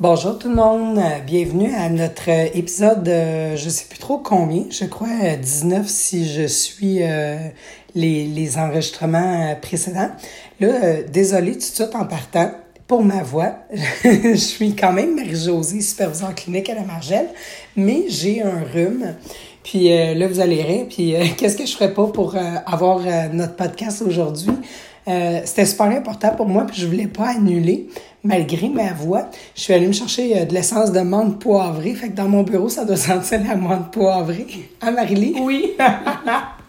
Bonjour tout le monde, Euh, bienvenue à notre euh, épisode, euh, je sais plus trop combien, je crois euh, 19 si je suis euh, les, enregistrements euh, précédents. Là, euh, désolé tout de suite en partant pour ma voix. je suis quand même Marie-Josée, superviseur clinique à la Margelle, mais j'ai un rhume. Puis euh, là, vous allez rire. Puis euh, qu'est-ce que je ferais pas pour euh, avoir euh, notre podcast aujourd'hui? Euh, c'était super important pour moi, puis je voulais pas annuler, malgré ma voix. Je suis allée me chercher euh, de l'essence de menthe poivrée. Fait que dans mon bureau, ça doit sentir la menthe poivrée. Hein, Marie-Lie? Oui.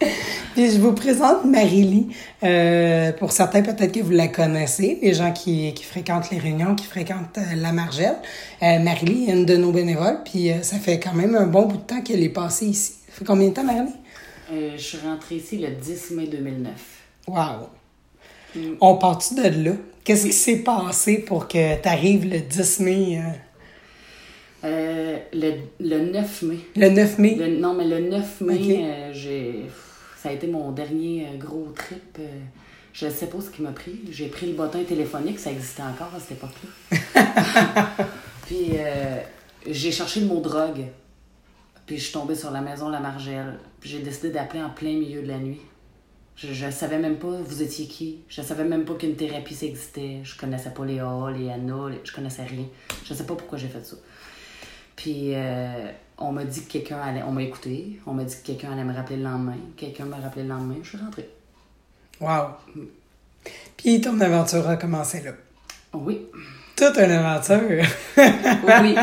Puis je vous présente Marie-Lie. Euh, pour certains, peut-être que vous la connaissez, les gens qui, qui fréquentent les réunions, qui fréquentent euh, la Margelle. Euh, Marie-Lie est une de nos bénévoles, puis euh, ça fait quand même un bon bout de temps qu'elle est passée ici. Ça fait combien de temps, Marie-Lie? Euh, je suis rentrée ici le 10 mai 2009. Wow! On part-tu de là? Qu'est-ce qui s'est passé pour que tu arrives le 10 mai? euh, Euh, le, le 9 mai. le 9 mai? Le- non, mais le 9 mai, euh, j'ai, ça a été mon dernier gros trip. je ne sais pas ce qui m'a pris. J'ai pris le bottin téléphonique, ça existait encore à cette époque-là. Puis j'ai cherché le mot drogue. Puis je suis tombée sur la maison La Margelle. Puis j'ai décidé d'appeler en plein milieu de la nuit. Je, ne savais même pas vous étiez qui. Je savais même pas qu'une thérapie ça existait. Je connaissais pas les A, les les- je connaissais rien. Je sais pas pourquoi j'ai fait ça. Puis euh, on m'a dit que quelqu'un allait. On m'a écouté. On m'a dit que quelqu'un allait me rappeler le lendemain. Quelqu'un m'a rappelé le lendemain. Je suis rentrée. Wow! Puis ton aventure a commencé là. Oui. Toute une aventure! Oui.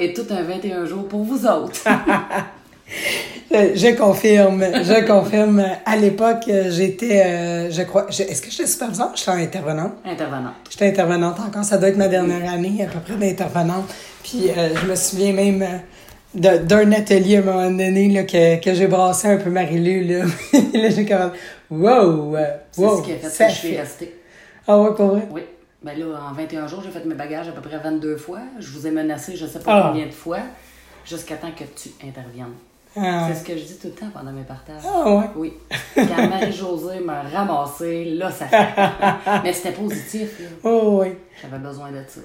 Et tout un 21 jours pour vous autres. Je, je confirme, je confirme. À l'époque, euh, j'étais, euh, je crois, je- est-ce que j'étais superviseur? J'étais intervenante. Intervenante. J'étais intervenante encore, ça doit être ma dernière année à peu près d'intervenante. Puis euh, je me souviens même euh, d'un atelier à un moment donné là, que, que j'ai brassé un peu Marie-Lu. Là, là j'ai comme, wow, euh, C'est wow, ce qui a fait ça que je suis restée. Ah ouais, pour vrai? Oui. Ben là, en 21 jours, j'ai fait mes bagages à peu près 22 fois. Je vous ai menacé, je sais pas Ah. combien de fois, jusqu'à temps que tu interviennes. Ah, C'est ce que je dis tout le temps pendant mes partages. ah ouais. Oui. Quand Marie-Josée m'a ramassé, là, ça fait. Mais c'était positif, là. Oh oui. J'avais besoin de ça.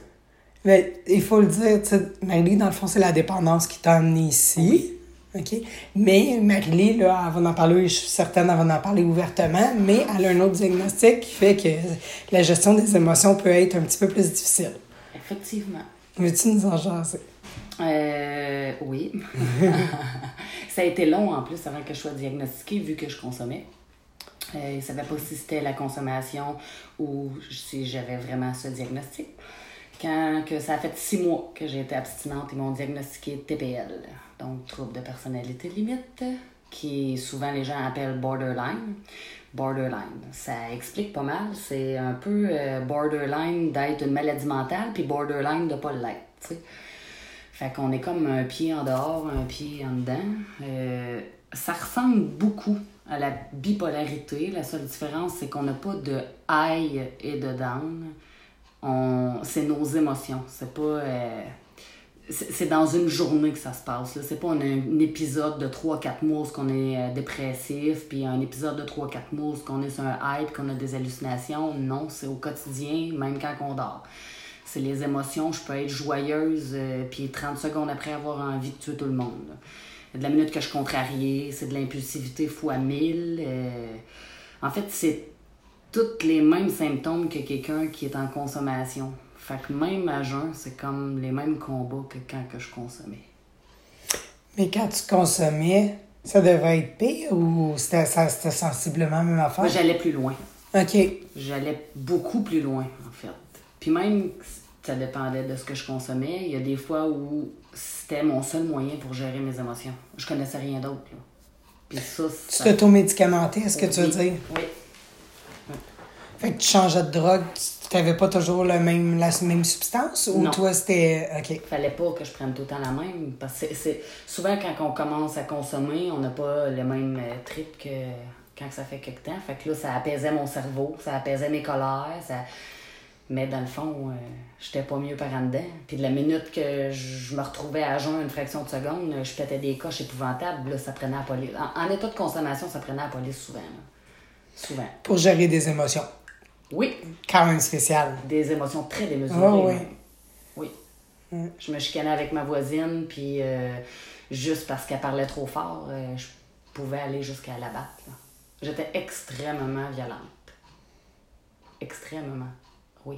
Mais il faut le dire, tu sais, Marie-Lie, dans le fond, c'est la dépendance qui t'a amené ici. OK? Mais Marie-Lie, là, elle va en parler, je suis certaine, elle va en parler ouvertement, mais elle a un autre diagnostic qui fait que la gestion des émotions peut être un petit peu plus difficile. Effectivement. Veux-tu nous en jaser? Euh, oui. ça a été long en plus avant que je sois diagnostiquée vu que je consommais. Euh, ils ne savaient pas si c'était la consommation ou si j'avais vraiment ce diagnostic. Quand que ça a fait six mois que j'ai été abstinente, ils m'ont diagnostiqué TPL, donc trouble de personnalité limite, qui souvent les gens appellent borderline. Borderline, ça explique pas mal. C'est un peu euh, borderline d'être une maladie mentale, puis borderline de pas l'être. Fait qu'on est comme un pied en dehors, un pied en dedans. Euh, ça ressemble beaucoup à la bipolarité. La seule différence, c'est qu'on n'a pas de high et de down. On, c'est nos émotions. C'est pas. euh, c'est dans une journée que ça se passe. C'est pas un, épisode de 3-4 mois où on est euh, dépressif, puis un épisode de 3-4 mois où on est sur un hype, qu'on a des hallucinations. Non, c'est au quotidien, même quand on dort. C'est les émotions. Je peux être joyeuse, euh, puis 30 secondes après avoir envie de tuer tout le monde. De la minute que je suis contrariée, c'est de l'impulsivité fois 1000. euh, en fait, c'est tous les mêmes symptômes que quelqu'un qui est en consommation. Fait que même à jeun, c'est comme les mêmes combats que quand que je consommais. Mais quand tu consommais, ça devait être pire ou c'était, ça, c'était sensiblement la même affaire? Moi, j'allais plus loin. OK. J'allais beaucoup plus loin, en fait. Puis même, ça dépendait de ce que je consommais. Il y a des fois où c'était mon seul moyen pour gérer mes émotions. Je connaissais rien d'autre. Puis ça, Tu ça... t'auto-médicamentais, est-ce que tu veux dire? Oui. Fait que tu changeais de drogue, tu n'avais pas toujours le même, la même substance ou Non. toi c'était. OK. fallait pas que je prenne tout le temps la même. Parce que c'est- c'est souvent quand on commence à consommer, on n'a pas le même euh, trip que quand ça fait quelque temps. Fait que là, ça apaisait mon cerveau, ça apaisait mes colères. Ça... Mais dans le fond, euh, j'étais pas mieux par en dedans. Puis de la minute que je me retrouvais à jeun une fraction de seconde, je pétais des coches épouvantables. Là, ça prenait à la police. En, en état de consommation, ça prenait à la police souvent. là. Souvent. Pour gérer des émotions. Oui, Quand même spécial. des émotions très démesurées. Ah oui. Oui. Je me chicanais avec ma voisine, puis euh, juste parce qu'elle parlait trop fort, euh, je pouvais aller jusqu'à la battre. J'étais extrêmement violente. Extrêmement, oui.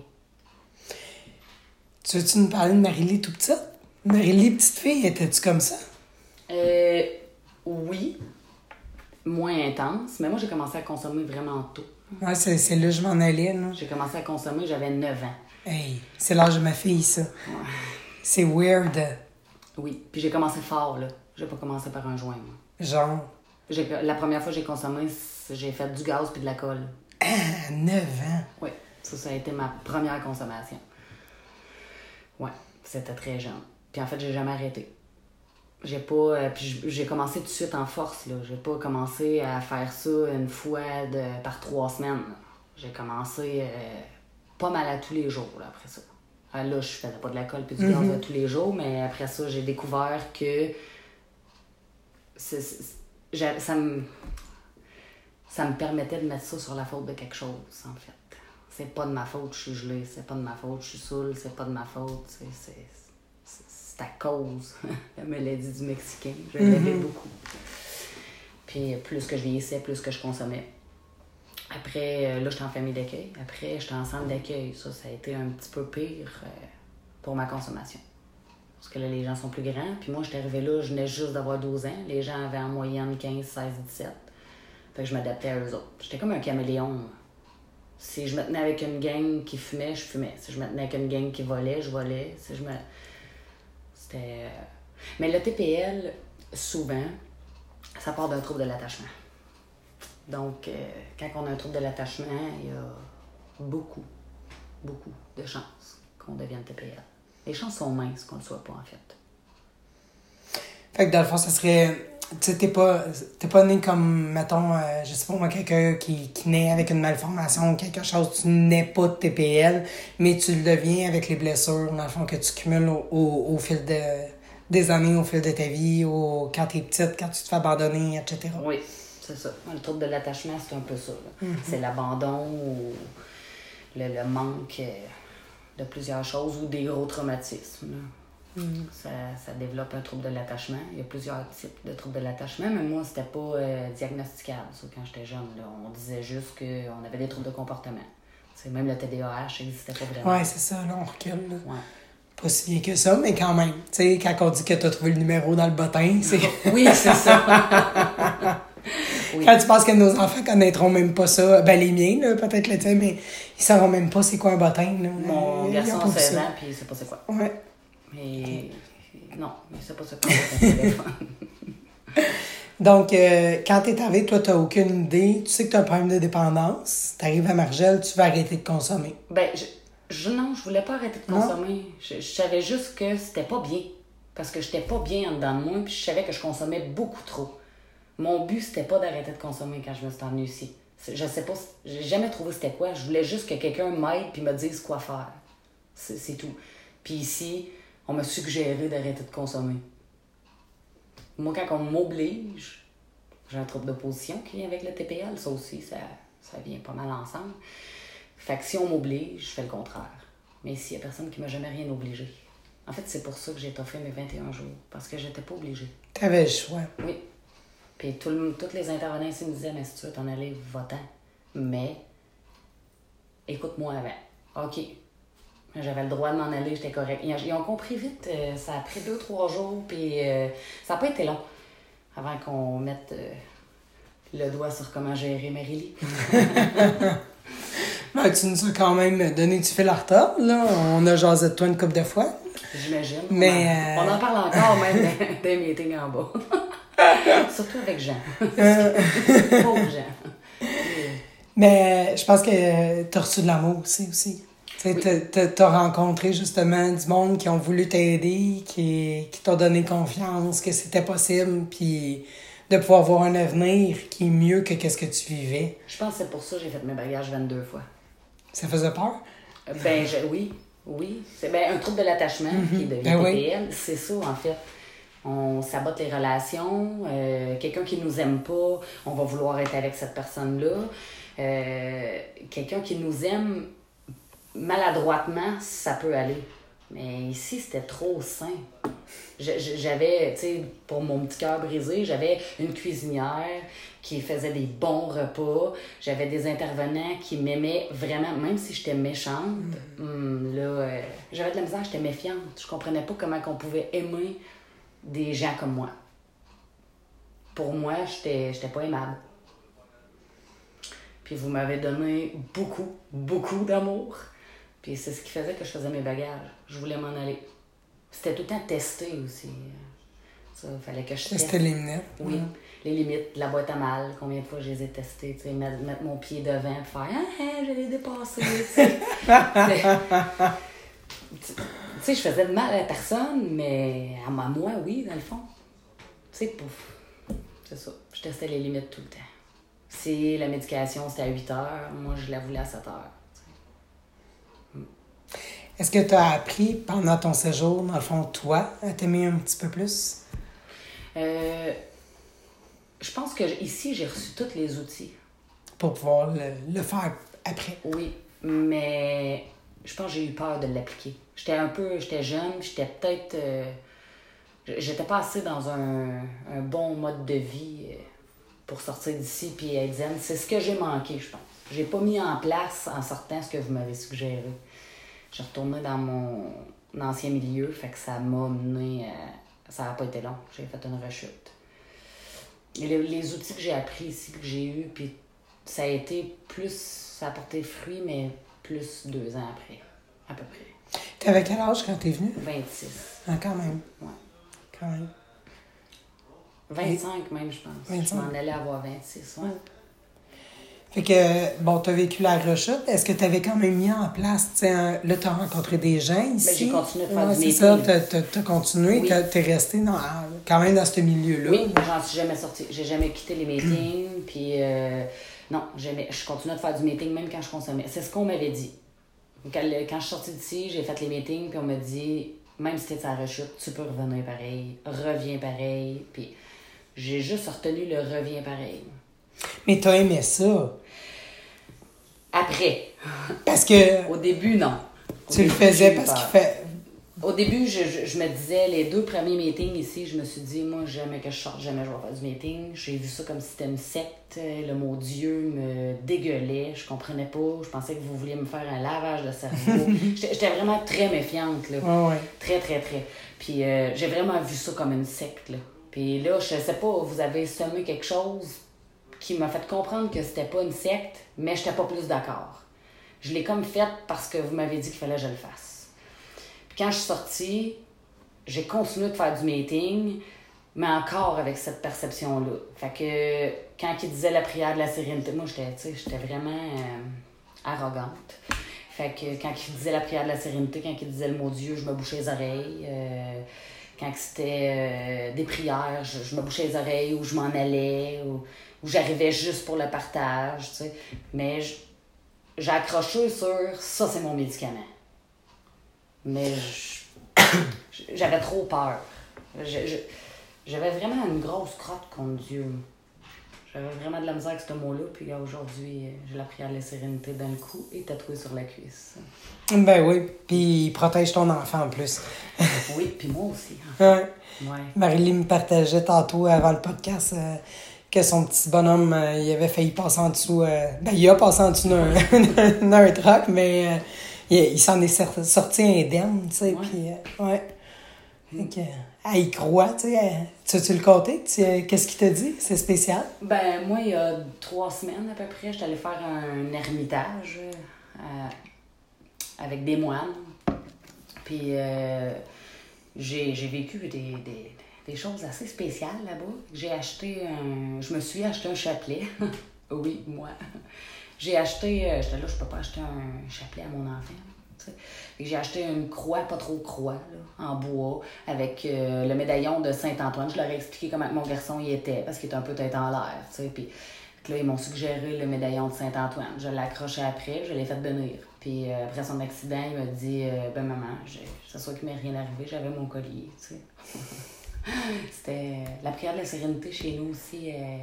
Tu veux-tu nous parler de Marie-Lie tout petite? Marie-Lie, petite fille, étais-tu comme ça? Euh, oui, moins intense, mais moi j'ai commencé à consommer vraiment tôt. Ouais, c'est, c'est là que je m'en allais, là. J'ai commencé à consommer, j'avais 9 ans. Hey, c'est l'âge de ma fille, ça. C'est weird. Oui, puis j'ai commencé fort, là. J'ai pas commencé par un joint. moi. Genre, J'ai- La première fois que j'ai consommé, j'ai fait du gaz puis de la colle. ah, 9 ans. Oui, ça, ça a été ma première consommation. Ouais, c'était très jeune. Puis en fait, j'ai jamais arrêté. J'ai pas. euh, puis j'ai commencé tout de suite en force, là. J'ai pas commencé à faire ça une fois de, par trois semaines. J'ai commencé euh, pas mal à tous les jours, là, après ça. Ah, Là, je faisais pas de la colle puis du gaz à tous les jours, mais après ça, j'ai découvert que ça me ça me permettait de mettre ça sur la faute de quelque chose, en fait. C'est pas de ma faute, je suis gelée, c'est pas de ma faute, je suis saoule, c'est pas de ma faute, c'est, c'est, c'est- c'est à cause. La maladie du Mexicain, je l'aimais beaucoup. Puis plus que je vieillissais, plus que je consommais. Après, euh, là, j'étais en famille d'accueil. Après, j'étais en centre d'accueil. Ça, ça a été un petit peu pire euh, pour ma consommation. Parce que là, les gens sont plus grands. Puis moi, j'étais arrivée là, je venais juste d'avoir 12 ans. Les gens avaient en moyenne 15, 16, 17. Fait que je m'adaptais à eux autres. J'étais comme un caméléon. Si je me tenais avec une gang qui fumait, je fumais. Si je me tenais avec une gang qui volait, je volais. Si je me... C'était... euh, Mais le TPL, souvent, ça part d'un trouble de l'attachement. Donc, euh, quand on a un trouble de l'attachement, il y a beaucoup, beaucoup de chances qu'on devienne TPL. Les chances sont minces qu'on ne le soit pas, en fait. Fait que dans le fond, ça serait. Tu t'es pas, t'es pas né comme, mettons, euh, je sais pas moi, quelqu'un qui, qui naît avec une malformation ou quelque chose. Tu n'es pas de TPL, mais tu le deviens avec les blessures, dans le fond, que tu cumules au, au, au fil de, des années, au fil de ta vie, au, quand t'es petite, quand tu te fais abandonner, etc. Oui, c'est ça. Le trouble de l'attachement, c'est un peu ça. là. C'est l'abandon ou le, le manque euh, de plusieurs choses ou des gros traumatismes. là. Ça, ça développe un trouble de l'attachement. Il y a plusieurs types de troubles de l'attachement, mais moi, c'était pas euh, diagnosticable, ça, quand j'étais jeune. là. On disait juste qu'on avait des troubles de comportement. Même le TDAH n'existait pas vraiment. Ouais, c'est ça, là, on recule. là. Ouais. Pas si bien que ça, mais quand même. Tu sais, quand on dit que t'as trouvé le numéro dans le bottin, c'est. Oui, c'est ça. Oui. Quand tu penses que nos enfants connaîtront même pas ça, ben les miens, peut-être le tien, mais ils sauront même pas c'est quoi un bottin. Là. Mon garçon a vu 16 ça. ans, puis il sait pas c'est quoi. Ouais. Mais non, mais c'est pas ça qu'on téléphone. Donc, euh, quand t'es arrivé, toi, t'as aucune idée. Tu sais que t'as un problème de dépendance. T'arrives à Margelle, tu vas arrêter de consommer. Ben, je, je- non, je voulais pas arrêter de consommer. Je, je savais juste que c'était pas bien. Parce que j'étais pas bien en dedans de moi, puis je savais que je consommais beaucoup trop. Mon but, c'était pas d'arrêter de consommer quand je me suis venue ici. Je sais pas, j'ai jamais trouvé c'était quoi. Je voulais juste que quelqu'un m'aide puis me dise quoi faire. C'est c'est tout. Puis ici, on m'a suggéré d'arrêter de consommer. Moi, quand on m'oblige, j'ai un trouble d'opposition qui vient avec le TPL. Ça aussi, ça, ça vient pas mal ensemble. Fait que si on m'oblige, je fais le contraire. Mais s'il y a personne qui m'a jamais rien obligé. En fait, c'est pour ça que j'ai toffé mes 21 jours. Parce que j'étais pas obligée. T'avais le choix. Oui. Puis tout le- toutes les intervenants ici me disaient, mais si tu veux t'en aller, va-t'en. Mais, écoute-moi avant. OK. J'avais le droit de m'en aller, j'étais correct. Ils, ont compris vite. euh, ça a pris deux, trois jours, puis euh, ça n'a pas été long avant qu'on mette euh, le doigt sur comment gérer Marie-Lie. Ben, tu nous as quand même donné du fil à retard, là. On a jasé de toi une couple de fois. J'imagine. Mais, On en, euh, on en parle encore même des meetings en bas. Surtout avec Jean. Pauvre Jean. Mais je pense que t'as reçu de l'amour aussi. aussi. T'as- rencontré justement du monde qui ont voulu t'aider, qui, qui t'ont donné confiance, que c'était possible, puis de pouvoir voir un avenir qui est mieux que qu'est-ce que tu vivais. Je pense que c'est pour ça que j'ai fait mes bagages 22 fois. Ça faisait peur? Ben, je- oui, oui. C'est ben, un trouble de l'attachement qui devient Ben oui. C'est ça, en fait. On sabote les relations. euh, Quelqu'un qui nous aime pas, on va vouloir être avec cette personne-là. Euh, Quelqu'un qui nous aime maladroitement, ça peut aller. Mais ici, c'était trop sain. J'avais, tu sais, pour mon petit cœur brisé, j'avais une cuisinière qui faisait des bons repas. J'avais des intervenants qui m'aimaient vraiment, même si j'étais méchante. hum, là, euh, j'avais de la misère, j'étais méfiante. Je comprenais pas comment on pouvait aimer des gens comme moi. Pour moi, j'étais j'étais pas aimable. Puis vous m'avez donné beaucoup, beaucoup d'amour. Puis c'est ce qui faisait que je faisais mes bagages. Je voulais m'en aller. C'était tout le temps testé aussi. Ça, fallait que je teste. C'était les lunettes. Oui, les limites de la boîte à mal, combien de fois je les ai testées, tu sais, mettre, mon pied devant et faire Ah, ah, je l'ai dépassé, tu sais. Je faisais de mal à personne, mais à moi, moi, oui, dans le fond. Tu sais, pouf. C'est ça. Je testais les limites tout le temps. Si la médication, c'était à 8 heures, moi, je la voulais à 7 heures. Est-ce que tu as appris pendant ton séjour, dans le fond, toi, à t'aimer un petit peu plus? Euh, je pense que ici, j'ai reçu tous les outils. Pour pouvoir le, le faire après. Oui, mais je pense que j'ai eu peur de l'appliquer. J'étais un peu, j'étais jeune, j'étais peut-être, euh, j'étais pas assez dans un, un bon mode de vie euh, pour sortir d'ici puis être zen. C'est ce que j'ai manqué, je pense. J'ai pas mis en place en sortant ce que vous m'avez suggéré. J'ai retourné dans mon ancien milieu, fait que ça m'a mené, à- ça n'a pas été long. J'ai fait une rechute. Et les, les outils que j'ai appris ici, que j'ai eu, puis ça a été plus, ça a porté fruit, mais plus deux ans après, à peu près. T'avais quel âge quand t'es venu? 26. Ah, quand même. Ouais. Quand même. 25 même, je pense. 25. Je m'en allais avoir 26, ouais. Fait que, bon, t'as vécu la rechute. Est-ce que t'avais quand même mis en place, tu sais, un- là, t'as rencontré des gens ici? Ben, j'ai continué de faire Ouais, C'est ça, t'as, t'as continué, Oui. resté dans, quand même dans ce milieu-là. Oui, j'en suis jamais sortie. J'ai jamais quitté les meetings, puis euh, non, jamais. Je continuais de faire du meeting même quand je consommais. C'est ce qu'on m'avait dit. Quand, quand je suis sortie d'ici, j'ai fait les meetings, puis on m'a dit, même si t'es à la rechute, tu peux revenir pareil, reviens pareil, puis j'ai juste retenu le reviens pareil. Mais t'as aimé ça. Après, Parce que au début, non. Au tu le faisais parce qu'il fait. Au début, je, je, je me disais, les deux premiers meetings ici, je me suis dit, moi, jamais que je sorte, jamais je vais faire du meeting. J'ai vu ça comme si c'était une secte. Le mot Dieu me dégueulait. Je comprenais pas. Je pensais que vous vouliez me faire un lavage de cerveau. J'étais j'étais vraiment très méfiante, là. Ouais. Très, très, très. Puis euh, j'ai vraiment vu ça comme une secte, là. Puis là, je sais pas, vous avez semé quelque chose? Qui m'a fait comprendre que c'était pas une secte, mais j'étais pas plus d'accord. Je l'ai comme fait parce que vous m'avez dit qu'il fallait que je le fasse. Puis quand je suis sortie, j'ai continué de faire du meeting, mais encore avec cette perception-là. Fait que quand il disait la prière de la sérénité, moi, j'étais, j'étais vraiment euh, arrogante. Fait que quand il disait la prière de la sérénité, quand il disait le mot Dieu, je me bouchais les oreilles. Euh, quand c'était euh, des prières, je, je me bouchais les oreilles ou je m'en allais ou, ou j'arrivais juste pour le partage, tu sais. Mais je- j'ai accroché sur ça, c'est mon médicament. Mais je- j'avais trop peur. Je- je- J'avais vraiment une grosse crotte contre Dieu. J'avais vraiment de la misère avec ce mot-là, puis aujourd'hui, euh, j'ai la prière de la sérénité dans le cou et tatouée sur la cuisse. Ben oui. Puis il protège ton enfant en plus. Oui, puis moi aussi. Ouais. Ouais. Marie-Lie me partageait tantôt avant le podcast euh, que son petit bonhomme, euh, il avait failli passer en dessous. euh, ben, il a passé en dessous d'un d'un truck, mais euh, il, il s'en est sorti indemne, tu sais. Ouais. Puis, ouais. Elle y croit, tu sais. Tu, tu le euh, Qu'est-ce qu'il t'a dit? C'est spécial? Ben, moi, il y a trois semaines à peu près, j'étais allée faire un ermitage avec des moines. Puis j'ai j'ai vécu des, des, des choses assez spéciales là-bas. J'ai acheté un. Je me suis acheté un chapelet. oui, moi. J'ai acheté. euh, J'étais là, je peux pas acheter un chapelet à mon enfant. J'ai acheté une croix, pas trop croix, là, en bois, avec euh, le médaillon de Saint-Antoine. Je leur ai expliqué comment mon garçon y était, parce qu'il était un peu tête en l'air. Puis là, ils m'ont suggéré le médaillon de Saint-Antoine. Je l'ai accroché après, je l'ai fait bénir. Puis euh, après son accident, il m'a dit Ben, maman, j'ai- c'est sûr qu'il m'est rien arrivé, j'avais mon collier. C'était. La prière de la sérénité chez nous aussi. euh,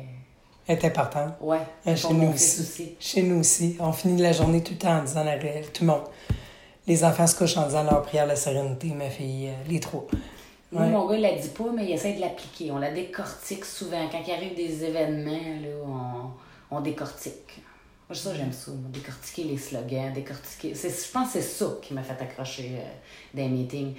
Elle est importante. Ouais, Euh, pour chez nous aussi. aussi. Chez nous aussi. On finit la journée tout le temps en disant la réelle. Tout le monde. les enfants se couchent en disant leur prière la sérénité, ma fille, euh, les trois. Moi, mon gars, il la dit pas, mais il essaie de l'appliquer. On la décortique souvent. Quand il arrive des événements, là, on, on décortique. Moi, ça, j'aime ça. Décortiquer les slogans, décortiquer. Je pense que c'est ça qui m'a fait accrocher euh, des meetings.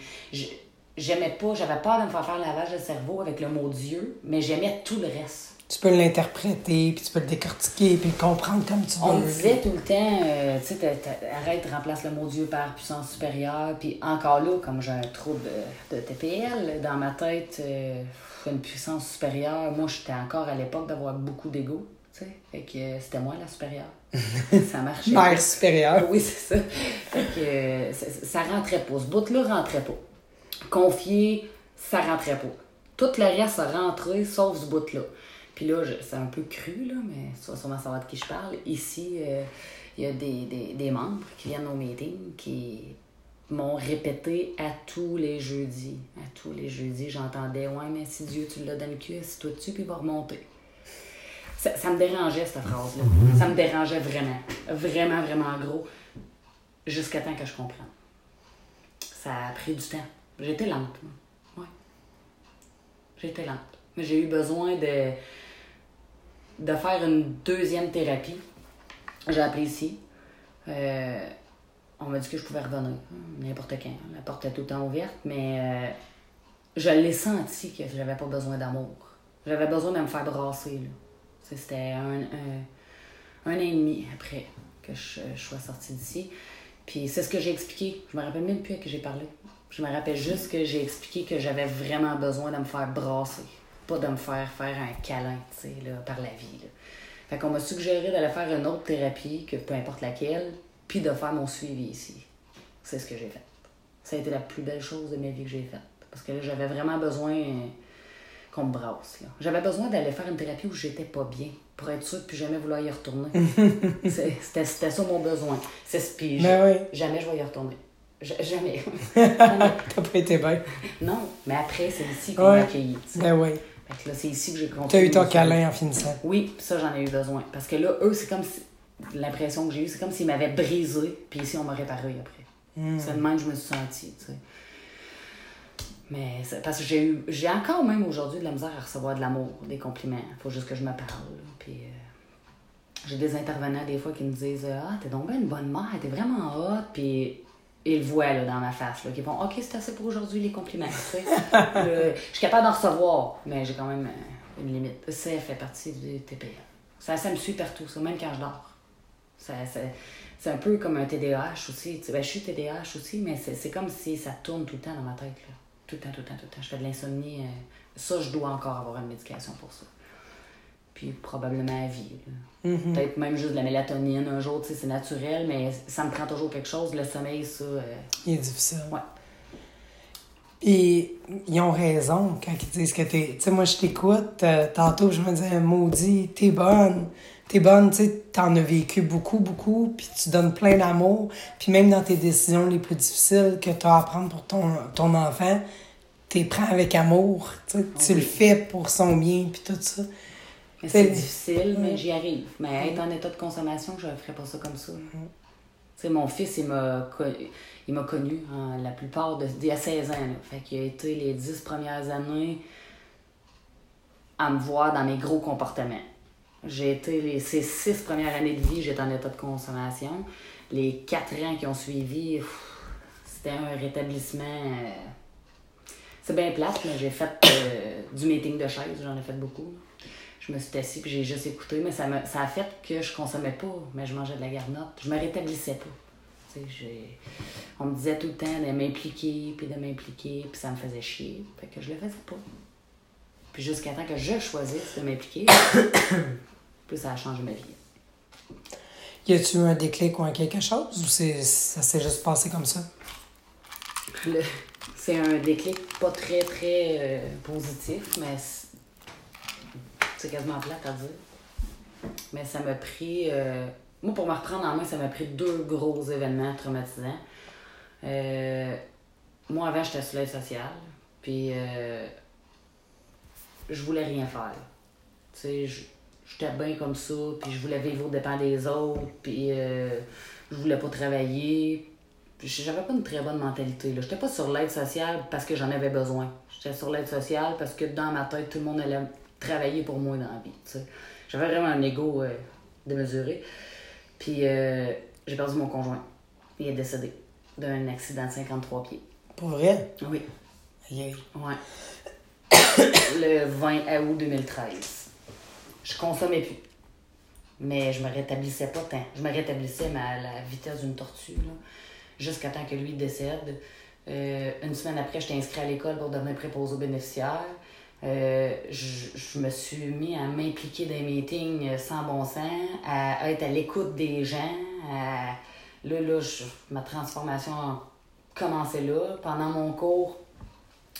J'aimais pas, j'avais peur de me faire faire lavage de cerveau avec le mot Dieu, mais j'aimais tout le reste tu peux l'interpréter, puis tu peux le décortiquer, puis le comprendre comme tu veux. On disait tout le temps, euh, tu sais, arrête, remplace le mot Dieu par puissance supérieure. Puis encore là, comme j'ai un trouble de, de, TPL, dans ma tête, euh, une puissance supérieure. Moi, j'étais encore à l'époque d'avoir beaucoup d'ego. Tu sais, fait que euh, c'était moi la supérieure. ça marchait. Mère supérieure. Oui, c'est ça. Fait que ça, rentrait pas. Ce bout-là rentrait pas. Confier, ça rentrait pas. Tout le reste a rentré, sauf ce bout-là. Puis là, c'est un peu cru, là, mais tu vas sûrement savoir de qui je parle. Ici, euh, il y a des, des, des, membres qui viennent au meeting qui m'ont répété à tous les jeudis. À tous les jeudis, j'entendais Ouais, mais si Dieu, tu l'as dans le cul, toi dessus, puis il va remonter. Ça, ça, me dérangeait, cette phrase-là. Ça me dérangeait vraiment. Vraiment, vraiment gros. Jusqu'à temps que je comprenne. Ça a pris du temps. J'étais lente. Ouais. J'étais lente. Mais j'ai eu besoin de de faire une deuxième thérapie. J'ai appelé ici. Euh, on m'a dit que je pouvais revenir, n'importe quand. La porte est tout le temps ouverte, mais euh, je l'ai senti que j'avais pas besoin d'amour. J'avais besoin de me faire brasser. C'était un, un, an et demi après que je, sois sortie d'ici. Puis c'est ce que j'ai expliqué. Je me rappelle même plus à qui j'ai parlé. Je me rappelle juste que j'ai expliqué que j'avais vraiment besoin de me faire brasser pas de me faire faire un câlin, tu sais, là, par la vie. Là. Fait qu'on m'a suggéré d'aller faire une autre thérapie, que peu importe laquelle, puis de faire mon suivi ici. C'est ce que j'ai fait. Ça a été la plus belle chose de ma vie que j'ai faite. Parce que là, j'avais vraiment besoin qu'on me brasse. J'avais besoin d'aller faire une thérapie où j'étais pas bien, pour être sûr de plus jamais vouloir y retourner. C'était ça mon besoin. C'est puis ben jamais je vais y retourner. Jamais. T'as pas été bien. Non, mais après, c'est ici qu'on m'a accueilli. Ben oui là, c'est ici que j'ai continué. Tu as eu ton câlin en finissant. Oui, ça, j'en ai eu besoin. Parce que là, eux, c'est comme si. L'impression que j'ai eue, c'est comme s'ils m'avaient brisé, puis ici, on m'a réparé après. Hmm. C'est de même que je me suis sentie, tu sais. Mais parce que j'ai eu. J'ai encore même aujourd'hui de la misère à recevoir de l'amour, des compliments. Faut juste que je me parle. Puis. Euh, j'ai des intervenants des fois qui me disent Ah, t'es donc bien une bonne mère, t'es vraiment hot. Puis ils le voient dans ma face, là, qui font OK, c'est assez pour aujourd'hui les compliments. je suis capable d'en recevoir, mais j'ai quand même euh, une limite. Ça fait partie du TPA. Ça, me suit partout, ça, même quand je dors. Ça, c'est un peu comme un TDAH aussi. Ben, je suis TDAH aussi, mais c'est comme si ça tourne tout le temps dans ma tête. Tout le temps, tout le temps, tout le temps. Je fais de l'insomnie. Euh, ça, je dois encore avoir une médication pour ça puis probablement à vie. Mm-hmm. Peut-être même juste de la mélatonine un jour, c'est naturel, mais ça me prend toujours quelque chose. Le sommeil, ça. Euh, Il est difficile. Ouais. Puis, ils ont raison quand ils disent que t'es. Tu sais, moi, je t'écoute, euh, tantôt, je me disais, maudit, t'es bonne. T'es bonne, tu sais, t'en as vécu beaucoup, beaucoup, puis tu donnes plein d'amour. Puis, même dans tes décisions les plus difficiles que tu as à prendre pour ton, ton enfant, t'es prends avec amour. Tu le fais pour son bien, puis tout ça. C'est difficile, mais j'y arrive. Mais être en état de consommation, je ne ferais pas ça comme ça. C'est mon fils, il m'a il m'a connu hein, la plupart de il y a 16 ans. Fait qu'il a été les 10 premières années à me voir dans mes gros comportements. J'ai été les ces six premières années de vie, j'étais en état de consommation. Les quatre ans qui ont suivi, c'était un rétablissement. Euh, c'est bien plate, mais j'ai fait euh, du meeting de chaise, j'en ai fait beaucoup je me suis assise puis j'ai juste écouté, mais ça, ça a fait que je consommais pas, mais je mangeais de la garnotte. Je me rétablissais pas. On me disait tout le temps de m'impliquer, puis de m'impliquer, puis ça me faisait chier. Fait que je le faisais pas. Puis jusqu'à temps que je choisisse de m'impliquer, puis ça a changé ma vie. Y a-tu eu un déclic ou un quelque chose, ou ça s'est juste passé comme ça? C'est un déclic pas très, très euh, positif, mais c'est quasiment plate à dire. Mais ça m'a pris. Euh, moi, pour me reprendre en main, ça m'a pris deux gros événements traumatisants. Euh, moi, avant, j'étais sur l'aide sociale. Puis, euh, je voulais rien faire. Tu sais, j'étais bien comme ça. Puis, je voulais vivre au dépens des autres. Puis, je voulais pas travailler. j'avais pas une très bonne mentalité. Je n'étais pas sur l'aide sociale parce que j'en avais besoin. J'étais sur l'aide sociale parce que dans ma tête, tout le monde allait travailler pour moi dans la vie. J'avais vraiment un ego euh, démesuré. Puis euh, j'ai perdu mon conjoint. Il est décédé d'un accident de 53 pieds. Pour vrai? Oui. Yeah. Ouais. le 20 août 2013. Je consommais plus. Mais je me rétablissais pas tant. Je me rétablissais mais à la vitesse d'une tortue, là, jusqu'à temps que lui décède. Euh, une semaine après, j'étais inscrit à l'école pour devenir préposé aux bénéficiaires. Euh, je, me suis mis à m'impliquer dans les meetings sans bon sens, à, être à l'écoute des gens. Là, là ma transformation commençait là. Pendant mon cours,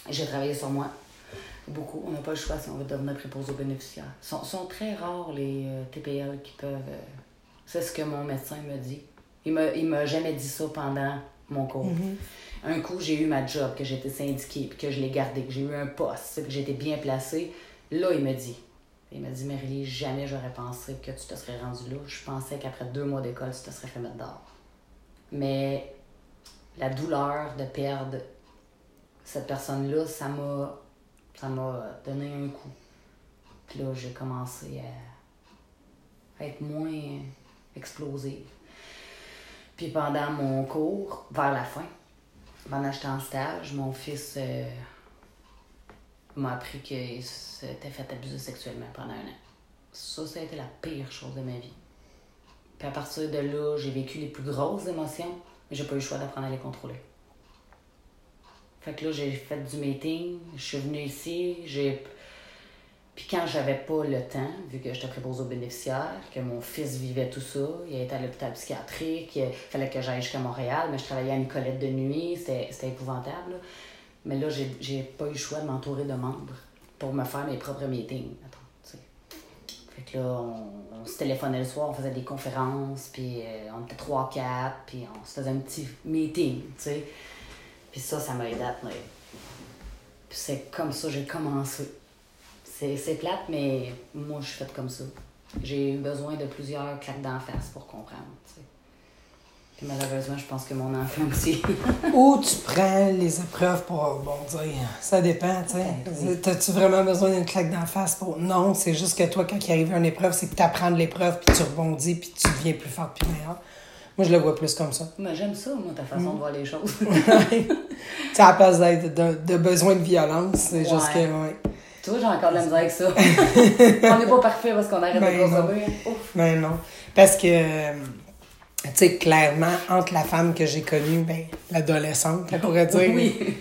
j'ai travaillé sur moi. Beaucoup. On n'a pas le choix si on veut devenir préposé aux bénéficiaires. Sont, sont, très rares les euh, TPL qui peuvent. Euh, c'est ce que mon médecin me dit. Il il m'a jamais dit ça pendant mon cours. Mm-hmm. Un coup, j'ai eu ma job, que j'étais syndiquée, puis que je l'ai gardé, que j'ai eu un poste, que j'étais bien placée. Là, il me dit. Il m'a dit, Marie, jamais j'aurais pensé que tu te serais rendue là. Je pensais qu'après deux mois d'école, tu te serais fait mettre dehors. Mais la douleur de perdre cette personne-là, ça m'a ça m'a donné un coup. Puis là, j'ai commencé à être moins explosive. Puis pendant mon cours, vers la fin, que j'étais en stage, mon fils euh, m'a appris qu'il s'était fait abuser sexuellement pendant un an. Ça, ça a été la pire chose de ma vie. Puis à partir de là, j'ai vécu les plus grosses émotions, mais j'ai pas eu le choix d'apprendre à les contrôler. Fait que là, j'ai fait du meeting, je suis venue ici, j'ai. Puis quand j'avais pas le temps, vu que j'étais préposée aux bénéficiaires, que mon fils vivait tout ça, il était à l'hôpital psychiatrique, il fallait que j'aille jusqu'à Montréal, mais je travaillais à Nicolette de nuit, c'était épouvantable. Mais là, j'ai pas eu le choix de m'entourer de membres pour me faire mes propres meetings. Fait que là, on, se téléphonait le soir, on faisait des conférences, puis euh, on était trois, quatre, puis on se faisait un petit meeting, tu sais. Puis ça, ça m'a aidé à tenir. Puis c'est comme ça que j'ai commencé. C'est plate, mais moi, je suis faite comme ça. J'ai eu besoin de plusieurs claques d'en face pour comprendre. Puis malheureusement, je pense que mon enfant aussi. Ou tu prends les épreuves pour rebondir? Ça dépend, tu sais. T'as-tu vraiment besoin d'une claque d'en face pour? Non, c'est juste que toi, quand il arrive une épreuve, c'est que tu apprends de l'épreuve, puis tu rebondis, puis tu deviens plus fort, puis meilleur. Moi, je le vois plus comme ça. Mais j'aime ça, moi, ta façon de voir les choses. tu à la place d'être de, besoin de violence, c'est juste que, ouais. Tu vois, j'ai encore de la misère avec ça. on n'est pas parfait parce qu'on arrête de ben consommer. Ben non. Parce que, tu sais, clairement, entre la femme que j'ai connue, ben, l'adolescente, on pourrait dire. Oui.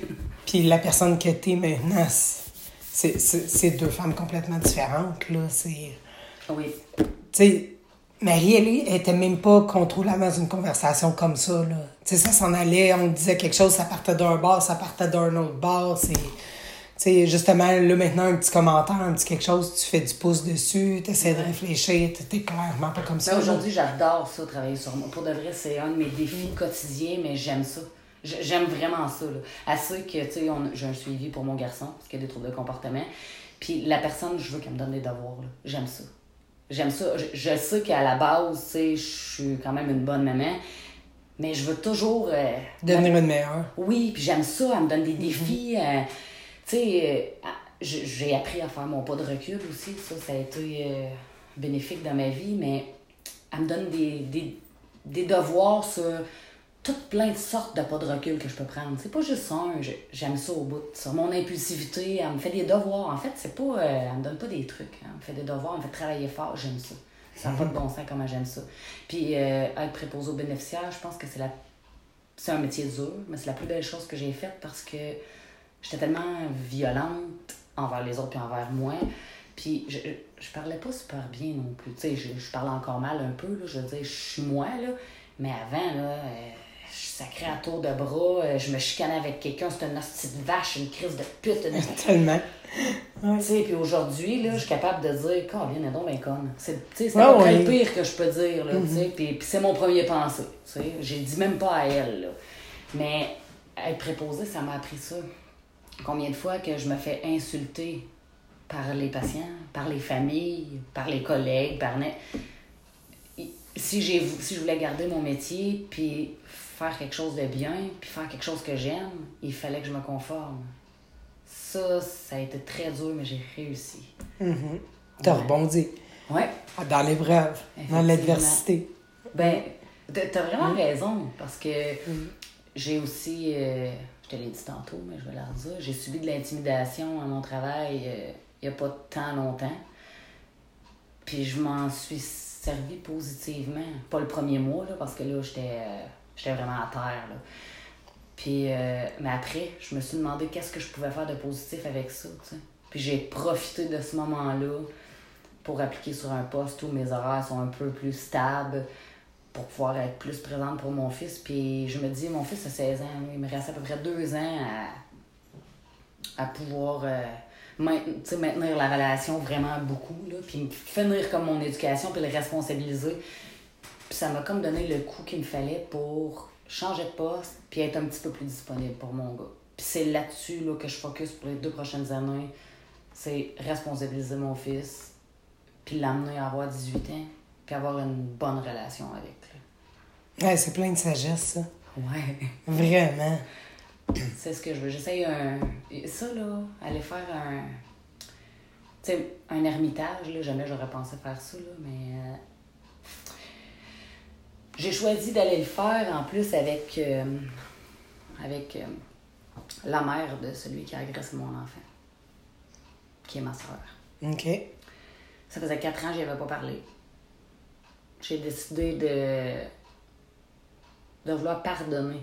Puis la personne que t'es maintenant, c'est deux femmes complètement différentes, là. C'est. Oui. Tu sais, Marie, elle, était même pas contrôlable dans une conversation comme ça. Là. Tu sais, ça s'en allait, on disait quelque chose, ça partait d'un bar, ça partait d'un autre bar. C'est, sais, justement, là, maintenant, un petit commentaire, un petit quelque chose, tu fais du pouce dessus, tu essaies de réfléchir, tu clairement pas comme ça. Ben, aujourd'hui, j'adore ça, travailler sur moi. Pour de vrai, c'est un de mes défis quotidiens, mais j'aime ça. J'aime vraiment ça. Là. Assez que, tu sais, j'ai un suivi pour mon garçon, parce qu'il y a des troubles de comportement. Puis la personne, je veux qu'elle me donne des devoirs. J'aime ça j'aime ça. Je, sais qu'à la base, je suis quand même une bonne maman, mais je veux toujours. Euh, Devenir une meilleure. Oui, puis j'aime ça. Elle me donne des mhm. défis. Euh, tu sais, euh, j'ai appris à faire mon pas de recul aussi. Ça, ça a été bénéfique dans ma vie, mais elle me donne des, des, des devoirs sur toutes plein de sortes de pas de recul que je peux prendre. C'est pas juste un, j'aime ça au bout. Sur mon impulsivité, elle me fait des devoirs. En fait, c'est pas. Euh, elle me donne pas des trucs. Elle me fait des devoirs, elle me fait travailler fort, j'aime ça. Ça n'a pas de bon sens comment j'aime ça. Puis euh, être préposé aux bénéficiaires, je pense que c'est la. C'est un métier dur, mais c'est la plus belle chose que j'ai faite parce que j'étais tellement violente envers les autres et envers moi. Puis je, je parlais pas super bien non plus. Tu sais, je, je parlais encore mal un peu, là. Je veux dire, je suis moi, là. Mais avant, là. Euh, je sacré à tour de bras, euh, je me chicanais avec quelqu'un, c'était une hostie de vache, une crise de pute. Tellement. Tu sais, puis aujourd'hui, là, je suis capable de dire, quand vient donc ben conne. C'est c'est le pire que je peux dire, là, tu sais, mm-hmm. puis, c'est mon premier pensée, tu sais. J'ai dit même pas à elle, là. Mais être préposée, ça m'a appris ça. Combien de fois que je me fais insulter par les patients, par les familles, par les collègues, par si, j'ai, si je voulais garder mon métier, puis faire quelque chose de bien, puis faire quelque chose que j'aime, il fallait que je me conforme. Ça, ça a été très dur, mais j'ai réussi. Mhm. T'as rebondi. Ouais. Dans l'épreuve, dans l'adversité. Ben, t'as vraiment raison, parce que j'ai aussi, euh, je te l'ai dit tantôt, mais je vais leur dire, j'ai subi de l'intimidation à mon travail euh, il n'y a pas tant longtemps. Puis je m'en suis servi positivement. Pas le premier mois, là, parce que là, j'étais j'étais vraiment à terre. Là. Puis, euh, mais après, je me suis demandé qu'est-ce que je pouvais faire de positif avec ça. Puis j'ai profité de ce moment-là pour appliquer sur un poste où mes horaires sont un peu plus stables, pour pouvoir être plus présente pour mon fils. Puis je me dis, mon fils a 16 ans, il me reste à peu près deux ans à, à pouvoir euh, maintenir la relation vraiment beaucoup, là, puis finir comme mon éducation, puis le responsabiliser. Puis ça m'a comme donné le coup qu'il me fallait pour changer de poste, puis être un petit peu plus disponible pour mon gars. Puis c'est là-dessus là, que je focus pour les deux prochaines années. C'est responsabiliser mon fils, puis l'amener à avoir 18 ans, puis avoir une bonne relation avec lui. Ouais, c'est plein de sagesse, ça. Ouais. Vraiment. C'est ce que je veux. J'essaye un. Ça, là, aller faire un. Tu sais, un ermitage, là, jamais j'aurais pensé faire ça, là, mais. Euh, j'ai choisi d'aller le faire en plus avec. euh, avec euh, la mère de celui qui a agressé mon enfant, qui est ma soeur. OK. Ça faisait quatre ans que je avais pas parlé. J'ai décidé de, de vouloir pardonner.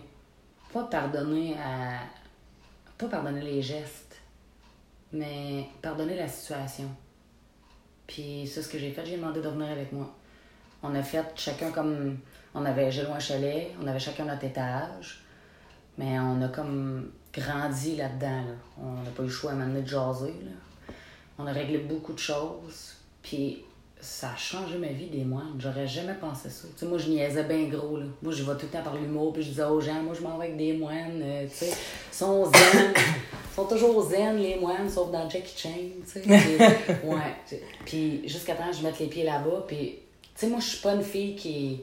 Pas pardonner à. Pas pardonner les gestes, mais pardonner la situation. Puis c'est ce que j'ai fait, j'ai demandé de venir avec moi. On a fait chacun comme. On avait j'ai loin chalet, on avait chacun notre étage, mais on a comme grandi là-dedans. Là. On n'a pas eu le choix à m'amener de jaser. Là. On a réglé beaucoup de choses, puis ça a changé ma vie des moines. J'aurais jamais pensé ça. Moi, je niaisais bien gros. Là. Moi, je vais tout le temps par l'humour, puis je disais aux gens, moi, je m'en vais avec des moines. euh, tu sais, ils sont zen. Ils sont toujours zen, les moines, sauf dans Jackie Chan. Ouais. Puis jusqu'à temps je mette les pieds là-bas, puis, tu sais, moi, je suis pas une fille qui.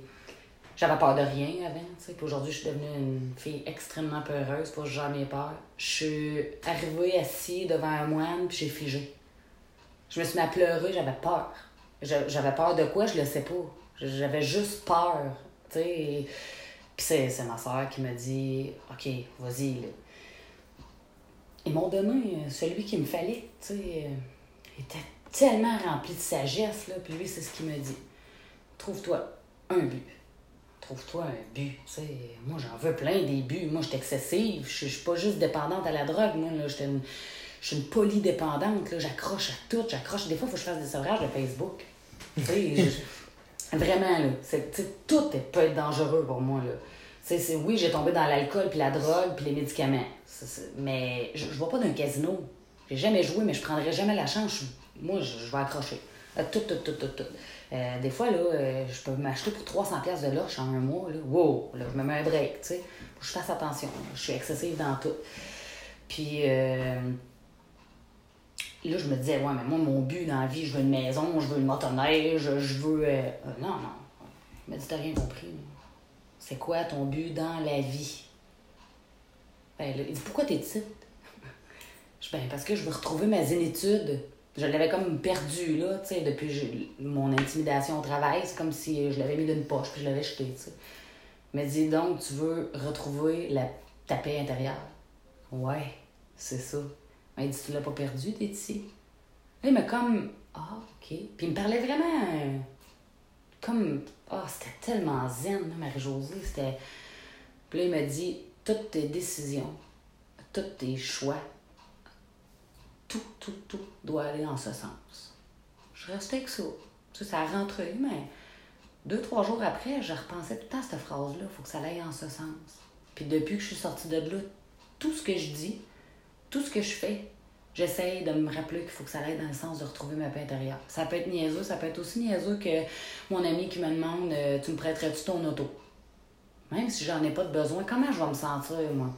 J'avais peur de rien avant. Puis aujourd'hui, je suis devenue une fille extrêmement peureuse, pas jamais peur. Je suis arrivée assise devant un moine, puis j'ai figé. Je me suis mis à pleurer, j'avais peur. J'avais peur de quoi, je le sais pas. J'avais juste peur, Puis c'est ma soeur qui m'a dit, OK, vas-y. Ils m'ont donné euh, celui qu'il me fallait, tu sais. euh, Il était tellement rempli de sagesse, là. Puis lui, c'est ce qu'il me dit. Trouve-toi un but. Trouve-toi un but. Moi, j'en veux plein des buts. Moi, je suis excessive. Je suis pas juste dépendante à la drogue, moi, Je suis une polydépendante. J'accroche à tout, j'accroche. Des fois, il faut que je fasse des sevrages de Facebook. Vraiment, là. C'est, tout peut être dangereux pour moi, là. C'est, oui, j'ai tombé dans l'alcool, puis la drogue, puis les médicaments. Mais je, je vois pas d'un casino. J'ai jamais joué, mais je prendrais jamais la chance. Moi, je, vais accrocher. Tout, tout, tout, tout, tout. Euh, des fois, là, euh, je peux m'acheter pour 300$ piastres de loche en un mois. Là. Wow! Là, je me mets un break, tu sais. Je fasse attention. Je suis excessive dans tout. Puis, euh, là, je me disais, ouais, mais moi, mon but dans la vie, je veux une maison, je veux une motoneige, je veux. euh, euh, non, non. Il m'a dit, t'as rien compris. C'est quoi ton but dans la vie? Ben, là, il dit, pourquoi t'es titre? Je dis, ben, parce que je veux retrouver ma zénitude. Je l'avais comme perdue, là, tu sais, depuis mon intimidation au travail. C'est comme si je l'avais mis d'une poche puis je l'avais jeté, tu sais. Il m'a dit, donc, tu veux retrouver la, ta paix intérieure? Ouais, c'est ça. Il dit, tu l'as pas perdu, t'es. Là, il m'a comme, ah, OK. Puis il me parlait vraiment euh, comme, ah, c'était tellement zen, Marie-Josée. C'était. Puis là, il m'a dit, toutes tes décisions, tous tes choix, tout, tout, tout doit aller en ce sens. Je restais avec ça. Sais, ça a rentré, mais deux, trois jours après, je repensais tout le temps cette phrase-là. Il faut que ça aille en ce sens. Puis depuis que je suis sortie de là, tout ce que je dis, tout ce que je fais, j'essaye de me rappeler qu'il faut que ça aille dans le sens de retrouver ma paix intérieure. Ça peut être niaiseux, ça peut être aussi niaiseux que mon ami qui me demande euh, Tu me prêterais-tu ton auto? Même si j'en ai pas de besoin, comment je vais me sentir, moi?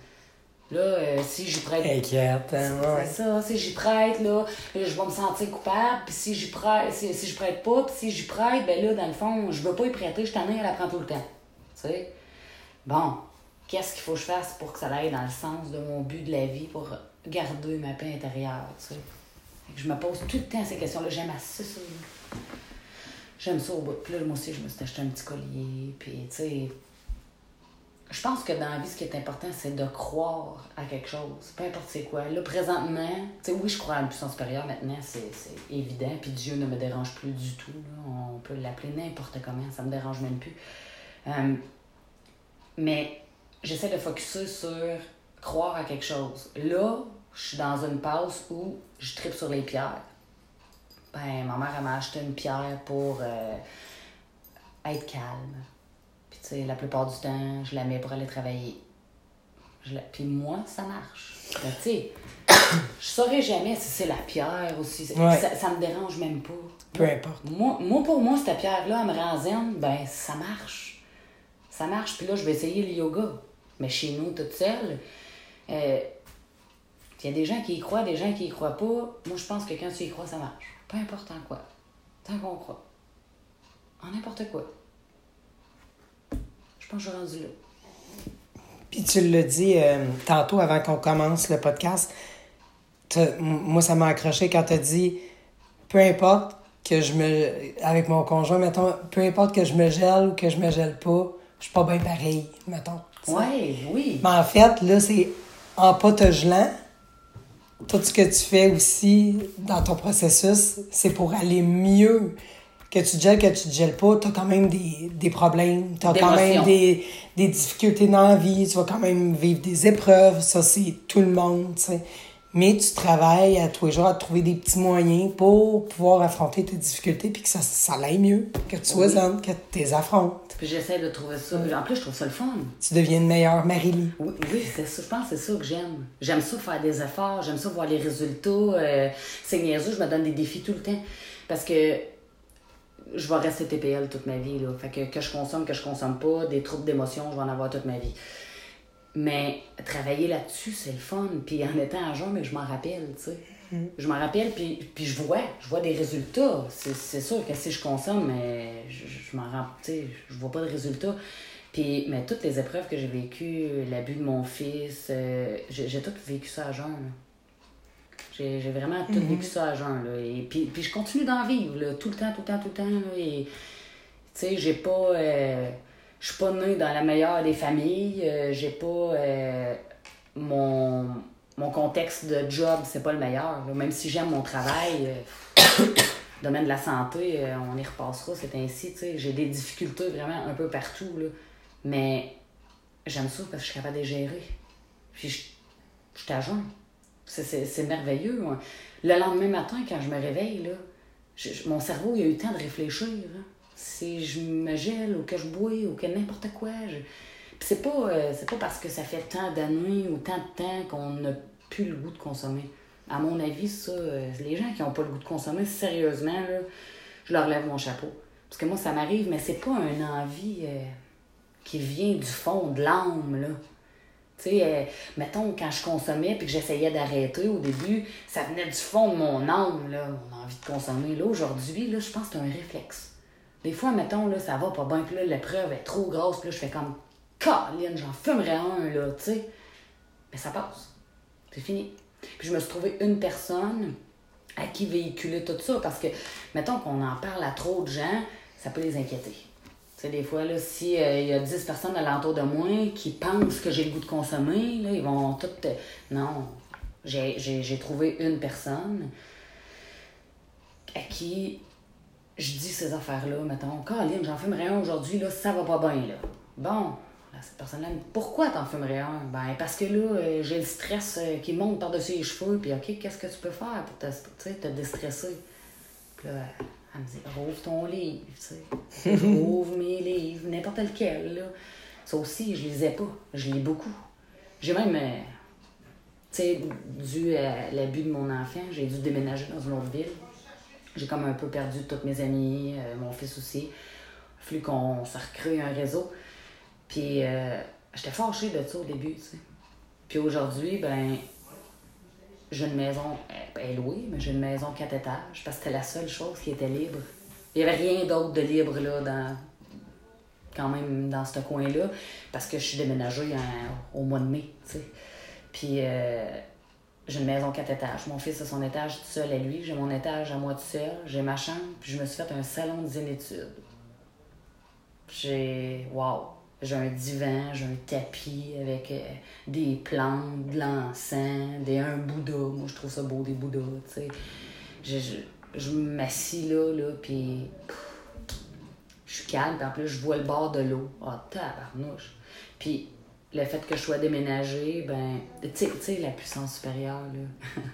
Là, euh, si j'y prête. Inquiète, hein, ouais. C'est ça, si j'y prête, là, je vais me sentir coupable. Puis si j'y prête, si, si je prête pas, puis si j'y prête, ben là, dans le fond, je veux pas y prêter, je t'en ai, elle apprend tout le temps. Tu sais? Bon, qu'est-ce qu'il faut que je fasse pour que ça aille dans le sens de mon but de la vie, pour garder ma paix intérieure, tu sais? Je me pose tout le temps ces questions-là. J'aime assez ça. J'aime ça au bout. Puis là, moi aussi, je me suis acheté un petit collier. Puis, tu sais, je pense que dans la vie, ce qui est important, c'est de croire à quelque chose. Peu importe c'est quoi. Là, présentement, tu sais, oui, je crois à une puissance supérieure maintenant, c'est c'est évident. Puis Dieu ne me dérange plus du tout. là. On peut l'appeler n'importe comment, ça me dérange même plus. Euh, mais j'essaie de focuser sur croire à quelque chose. Là, je suis dans une passe où je tripe sur les pierres. Ben, ma mère, elle m'a acheté une pierre pour euh, être calme. Puis, tu sais, la plupart du temps, je la mets pour aller travailler. Je la- Puis moi, ça marche. Ben, tu sais, je saurais jamais si c'est la pierre ou si... Ouais. Ça, ça me dérange même pas. Peu importe. Moi, moi, pour moi, cette pierre-là, elle me rend zen, ben, ça marche. Ça marche. Puis là, je vais essayer le yoga. Mais chez nous, toute seule, euh, il y a des gens qui y croient, des gens qui y croient pas. Moi, je pense que quand tu y crois, ça marche. Peu importe en quoi. Tant qu'on croit. En n'importe quoi. Je pense que je suis rendue là. Puis tu l'as dit euh, tantôt avant qu'on commence le podcast. Moi, ça m'a accroché quand tu as dit peu importe que je me. Avec mon conjoint, mettons, peu importe que je me gèle ou que je me gèle pas, je suis pas bien pareil, mettons. Ouais, oui. Mais en fait, là, c'est en pas te gelant, tout ce que tu fais aussi dans ton processus, c'est pour aller mieux. Que tu gèles, que tu te gèles pas, tu as quand même des, des problèmes, tu as quand même des, des difficultés dans la vie, tu vas quand même vivre des épreuves, ça c'est tout le monde. Mais tu travailles à tous les jours à trouver des petits moyens pour pouvoir affronter tes difficultés puis que ça, ça aille mieux, que tu sois Oui. zen, que tu les affrontes. Puis j'essaie de trouver ça. En plus, je trouve ça le fun. Tu deviens une meilleure Marie-Lie. Oui, oui c'est ça. Je pense que c'est ça que j'aime. J'aime ça faire des efforts, j'aime ça voir les résultats. Euh, c'est niaiseux, je me donne des défis tout le temps. Parce que je vais rester TPL toute ma vie. Là. Fait que, que je consomme, que je consomme pas, des troubles d'émotions, je vais en avoir toute ma vie. Mais travailler là-dessus, c'est le fun. Puis en étant à jeun, mais je m'en rappelle, tu sais. Je m'en rappelle, puis, puis je vois, je vois des résultats. C'est, c'est sûr que si je consomme, mais je, je m'en rends, tu sais, je vois pas de résultats. Puis, mais toutes les épreuves que j'ai vécues, l'abus de mon fils, euh, j'ai, j'ai tout vécu ça à jeun. J'ai, j'ai vraiment tout vécu ça à jeun. Là. Et puis, puis je continue d'en vivre, là, tout le temps, tout le temps, tout le temps. Là, et, tu sais, j'ai pas. euh, je suis pas née dans la meilleure des familles. euh, j'ai pas. euh, mon, mon contexte de job, c'est pas le meilleur. Même si j'aime mon travail, euh, domaine de la santé, euh, on y repassera, c'est ainsi. J'ai des difficultés vraiment un peu partout. Là. Mais j'aime ça parce que je suis capable de gérer. Puis je, je jeun. C'est- merveilleux. Le lendemain matin, quand je me réveille, là, mon cerveau il a eu le temps de réfléchir. là. Si je me gèle ou que je bois ou que n'importe quoi. Je... C'est pas, euh, c'est pas parce que ça fait tant d'années ou tant de temps qu'on n'a plus le goût de consommer. À mon avis, ça, euh, les gens qui n'ont pas le goût de consommer, sérieusement, je leur lève mon chapeau. Parce que moi, ça m'arrive, mais c'est pas une envie euh, qui vient du fond de l'âme, là. Tu sais, mettons, quand je consommais puis que j'essayais d'arrêter au début, ça venait du fond de mon âme, là, mon envie de consommer. Là, aujourd'hui, je pense que c'est un réflexe. Des fois, mettons, là, ça va pas bien, puis là, l'épreuve est trop grosse, puis là, je fais comme, Caroline, j'en fumerais un, là, tu sais. Mais ça passe. C'est fini. Puis je me suis trouvé une personne à qui véhiculer tout ça, parce que, mettons qu'on en parle à trop de gens, ça peut les inquiéter. Tu sais, des fois, là, s'il y a 10 personnes alentour de moi qui pensent que j'ai le goût de consommer, là, ils vont toutes... euh, Non. J'ai trouvé une personne à qui je dis ces affaires-là, mettons, Caroline, j'en fumerais un aujourd'hui, là, ça va pas bien, là. Bon, là, cette personne-là me dit, pourquoi t'en fumerais un? Ben, parce que là, euh, j'ai le stress euh, qui monte par-dessus les cheveux, puis OK, qu'est-ce que tu peux faire pour te, te déstresser? Puis là, elle me dit, rouvre ton livre, tu sais. rouvre mes livres, n'importe lequel, là. Ça aussi, je lisais pas. Je lis beaucoup. J'ai même, euh, tu sais, dû à l'abus de mon enfant, j'ai dû déménager dans une autre ville. J'ai comme un peu perdu toutes mes amies, euh, mon fils aussi. Fallu qu'on se recrée un réseau. Puis euh, j'étais fâchée de ça au début, tu sais. Puis aujourd'hui, ben, j'ai une maison, elle est louée, mais j'ai une maison quatre étages parce que c'était la seule chose qui était libre. Il n'y avait rien d'autre de libre là, dans, quand même dans ce coin-là parce que je suis déménagée au mois de mai. sais. Puis euh, j'ai une maison quatre étages. Mon fils a son étage tout seul à lui. J'ai mon étage à moi tout seul. J'ai ma chambre. Puis je me suis fait un salon de zénitude. J'ai. Waouh! J'ai un divan, j'ai un tapis avec euh, des plantes, de l'encens, des, un Bouddha. Moi, je trouve ça beau, des Bouddhas, tu sais. Je, je, je m'assis là, là, puis je suis calme, puis en plus, je vois le bord de l'eau. Ah, oh, tabarnouche. Puis le fait que je sois déménagée, ben, tu sais, la puissance supérieure, là.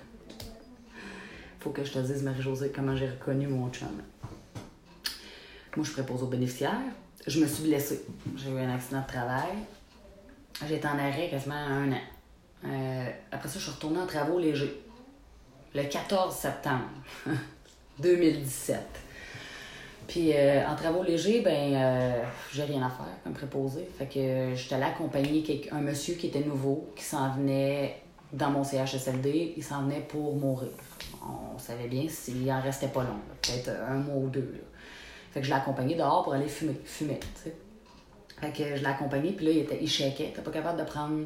Faut que je te dise, Marie-Josée, comment j'ai reconnu mon chum. Moi, je prépose aux bénéficiaires. Je me suis blessée. J'ai eu un accident de travail. J'ai été en arrêt quasiment un an. Euh, après ça, je suis retournée en travaux légers. Le 14 septembre 2017. Puis euh, en travaux légers, ben euh, j'ai rien à faire comme préposé. Fait que euh, j'étais allée accompagner un monsieur qui était nouveau, qui s'en venait dans mon CHSLD, il s'en venait pour mourir. On savait bien s'il en restait pas long, peut-être un mois ou deux. Fait que je l'ai accompagné dehors pour aller fumer, fumer. Fait que je l'ai accompagné, puis là, il, était, il il était pas capable de prendre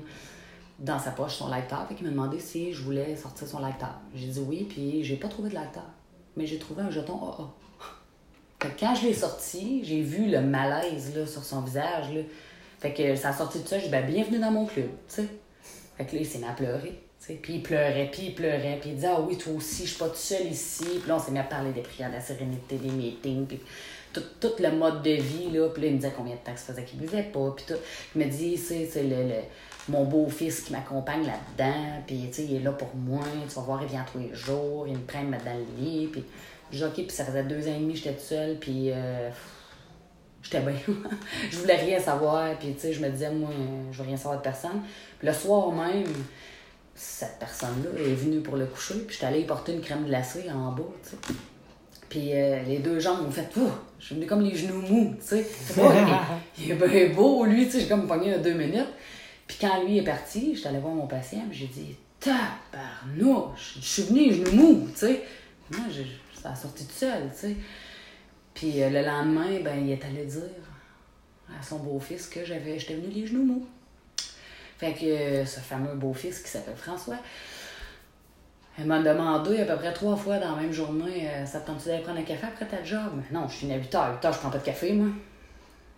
dans sa poche son lecteur. Fait qu'il m'a demandé si je voulais sortir son lecteur. J'ai dit oui, puis j'ai pas trouvé de lecteur. Mais j'ai trouvé un jeton AA quand je l'ai sorti, j'ai vu le malaise là, sur son visage. Là. Fait que ça a sorti de ça, j'ai dit ben, bienvenue dans mon club. Fait que là, il s'est mis à pleurer. Puis il pleurait, puis il pleurait, puis il disait Ah oui, toi aussi, je suis pas tout seul ici. Puis là, on s'est mis à parler des prières, de la sérénité, des meetings, puis tout, le mode de vie. Là. Puis là, il me disait combien de temps ça faisait qu'il buvait pas. Puis tout. Il me dit C'est le, le, mon beau-fils qui m'accompagne là-dedans, puis il est là pour moi. Tu vas voir, il vient tous les jours, il me prend, me mettre dans le lit. Puis j'ai OK, puis ça faisait deux ans et demi, j'étais toute seule, puis euh, j'étais bien. je voulais rien savoir, puis tu sais, je me disais, moi, je veux rien savoir de personne. Puis le soir même, cette personne-là est venue pour le coucher, puis j'étais allée y porter une crème glacée en bas, tu sais. Puis euh, les deux jambes m'ont fait, Ouh! je suis venue comme les genoux mous, tu sais. il, est bien beau, lui, tu sais, j'ai comme pogné deux minutes. Puis quand lui est parti, j'étais allée voir mon patient, puis j'ai dit, tabarnouche, je suis venue les genoux mous, tu sais. Moi, ça a sorti tout seul, tu sais. Puis euh, le lendemain, ben, il est allé dire à son beau-fils que j'avais, j'étais venue les genoux mous. Fait que euh, ce fameux beau-fils qui s'appelle François, il m'a demandé à peu près trois fois dans la même journée euh, Ça te tente-tu d'aller prendre un café après ta job Non, je suis une à 8 heures. 8 heures, je prends pas de café, moi.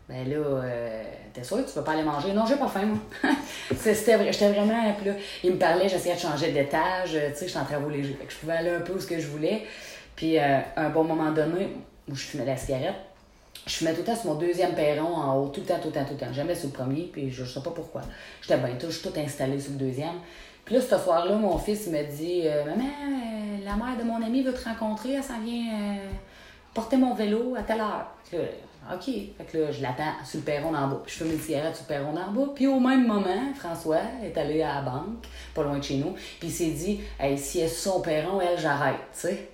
Ben là, t'es sûr tu vas pas aller manger? Non, j'ai pas faim, moi. c'était vrai, j'étais vraiment. Puis là, il me parlait, j'essayais de changer d'étage, tu sais, j'étais en travaux légers. Fait que je pouvais aller un peu où ce que je voulais. Puis, euh, à un bon moment donné, où je fumais la cigarette, je fumais tout le temps sur mon deuxième perron en haut, tout le temps, tout le temps, tout le temps. Jamais sur le premier, puis je, sais pas pourquoi. J'étais bien, tout, tout installé sur le deuxième. Puis là, ce soir-là, mon fils me dit euh, Maman, euh, la mère de mon ami veut te rencontrer, elle s'en vient porter mon vélo à telle heure. OK. Fait que là, je l'attends sur le perron d'en bas. Puis je fume une cigarette sur le perron d'en bas. Puis au même moment, François est allé à la banque, pas loin de chez nous. Puis il s'est dit Hey, si elle est sur son perron, elle, j'arrête, tu sais.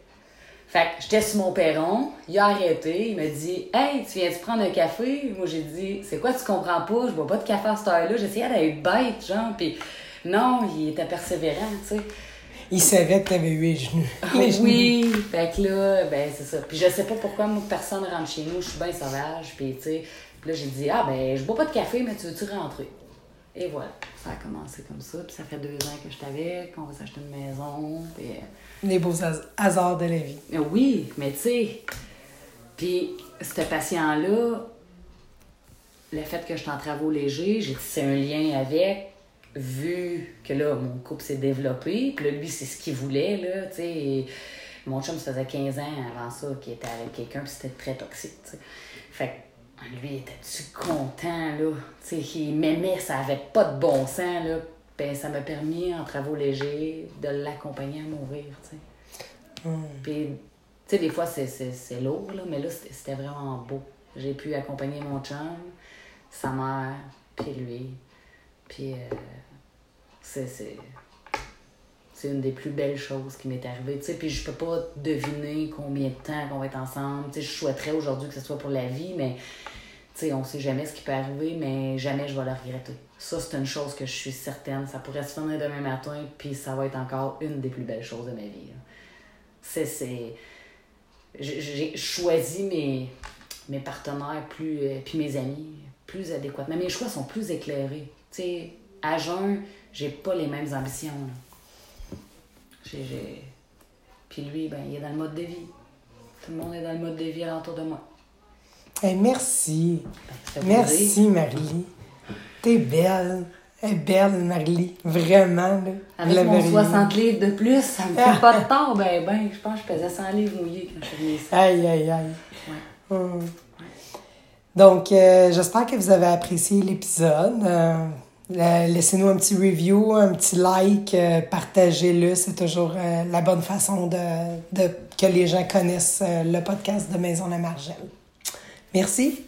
Fait que j'étais sur mon perron, il a arrêté, il m'a dit Hey, tu viens-tu prendre un café? Moi j'ai dit C'est quoi, tu comprends pas? Je bois pas de café à cette heure-là. J'essayais d'être bête, genre, puis non, il était persévérant, tu sais. Il savait que t'avais eu les genoux. Les oui, fait que là, ben c'est ça. Puis je sais pas pourquoi moi, personne rentre chez nous, je suis bien sauvage, puis tu sais. là j'ai dit Ah ben je bois pas de café, mais tu veux-tu rentrer? Et voilà, ça a commencé comme ça. Puis ça fait deux ans que je t'avais, qu'on va s'acheter une maison. Puis... Euh, Les beaux hasards de la vie. Oui, mais tu sais, puis ce patient-là, le fait que je suis en travaux légers, j'ai c'est un lien avec, vu que là, mon couple s'est développé, puis là, lui, c'est ce qu'il voulait, là, tu sais. Mon chum, ça faisait 15 ans avant ça qu'il était avec quelqu'un, puis c'était très toxique, tu sais. Fait lui, était-tu content, là? Tu sais, il m'aimait, ça avait pas de bon sens, là. Ben, ça m'a permis, en travaux légers, de l'accompagner à mourir, tu sais. Hmm. Puis, tu sais, des fois, c'est lourd, là, mais là, c'était vraiment beau. J'ai pu accompagner mon chum, sa mère, puis lui. Puis, euh, c'est c'est une des plus belles choses qui m'est arrivée. Tu sais, puis je peux pas deviner combien de temps qu'on va être ensemble. Tu sais, je souhaiterais aujourd'hui que ce soit pour la vie, mais sais, on sait jamais ce qui peut arriver, mais jamais je vais le regretter. Ça, c'est une chose que je suis certaine. Ça pourrait se finir demain matin, puis ça va être encore une des plus belles choses de ma vie. C'est. J'ai choisi mes, mes partenaires plus. Euh, puis mes amis plus adéquats. Mais mes choix sont plus éclairés. Tu sais, à jeun, j'ai pas les mêmes ambitions. Puis lui, ben, il est dans le mode de vie. Tout le monde est dans le mode de vie alentour de moi. Hey, merci. merci, Marie. T'es belle. Elle est belle, Marie. Vraiment, là. Avec mon 60 livres de plus, ça me fait pas de temps. Ben, ben, je pense que je pesais 100 livres mouillés quand je suis venue ici. Aïe, aïe, aïe. Ouais. Hum. Donc, euh, j'espère que vous avez apprécié l'épisode. Euh, laissez-nous un petit review, un petit like, euh, partagez-le. C'est toujours la bonne façon de, de, que les gens connaissent le podcast de Maison La Margelle. Merci.